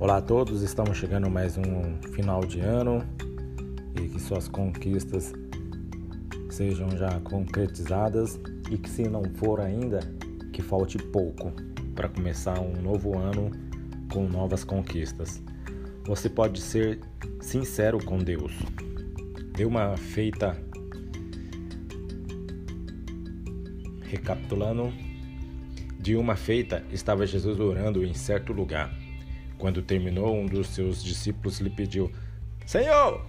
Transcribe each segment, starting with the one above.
Olá a todos, estamos chegando mais um final de ano e que suas conquistas sejam já concretizadas e que se não for ainda, que falte pouco para começar um novo ano com novas conquistas. Você pode ser sincero com Deus. Dê uma feita recapitulando de uma feita estava Jesus orando em certo lugar quando terminou, um dos seus discípulos lhe pediu: Senhor,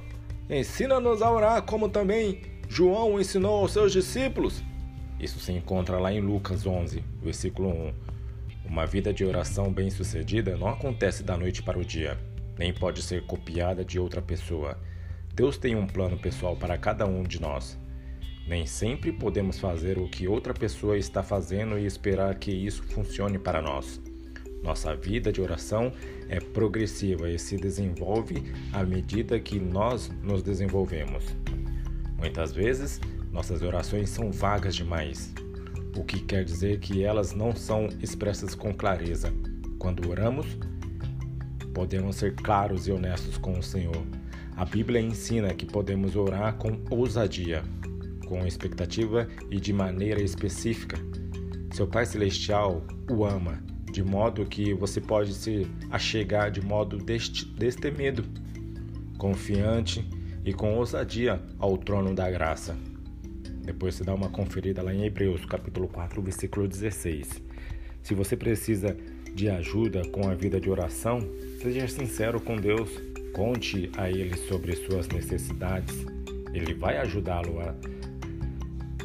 ensina-nos a orar como também João ensinou aos seus discípulos. Isso se encontra lá em Lucas 11, versículo 1. Uma vida de oração bem-sucedida não acontece da noite para o dia, nem pode ser copiada de outra pessoa. Deus tem um plano pessoal para cada um de nós. Nem sempre podemos fazer o que outra pessoa está fazendo e esperar que isso funcione para nós. Nossa vida de oração é progressiva e se desenvolve à medida que nós nos desenvolvemos. Muitas vezes, nossas orações são vagas demais, o que quer dizer que elas não são expressas com clareza. Quando oramos, podemos ser claros e honestos com o Senhor. A Bíblia ensina que podemos orar com ousadia, com expectativa e de maneira específica. Seu Pai Celestial o ama de modo que você pode se achegar de modo destemido, confiante e com ousadia ao trono da graça. Depois você dá uma conferida lá em Hebreus, capítulo 4, versículo 16. Se você precisa de ajuda com a vida de oração, seja sincero com Deus, conte a Ele sobre suas necessidades. Ele vai ajudá-lo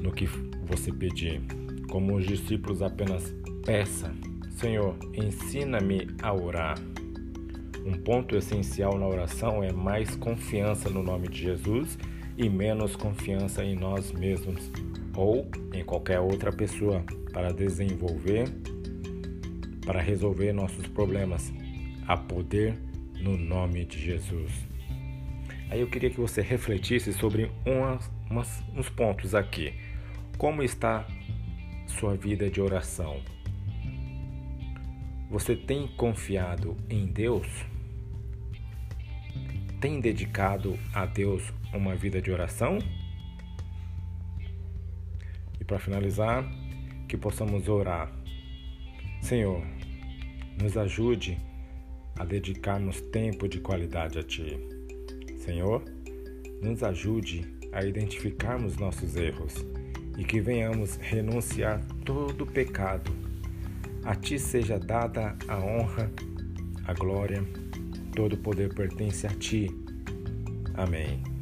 no que você pedir. Como os discípulos apenas peça Senhor, ensina-me a orar. Um ponto essencial na oração é mais confiança no nome de Jesus e menos confiança em nós mesmos ou em qualquer outra pessoa para desenvolver, para resolver nossos problemas. Há poder no nome de Jesus. Aí eu queria que você refletisse sobre umas, umas, uns pontos aqui. Como está sua vida de oração? Você tem confiado em Deus? Tem dedicado a Deus uma vida de oração? E para finalizar, que possamos orar. Senhor, nos ajude a dedicarmos tempo de qualidade a Ti. Senhor, nos ajude a identificarmos nossos erros e que venhamos renunciar todo pecado a ti seja dada a honra, a glória, todo o poder pertence a ti. Amém.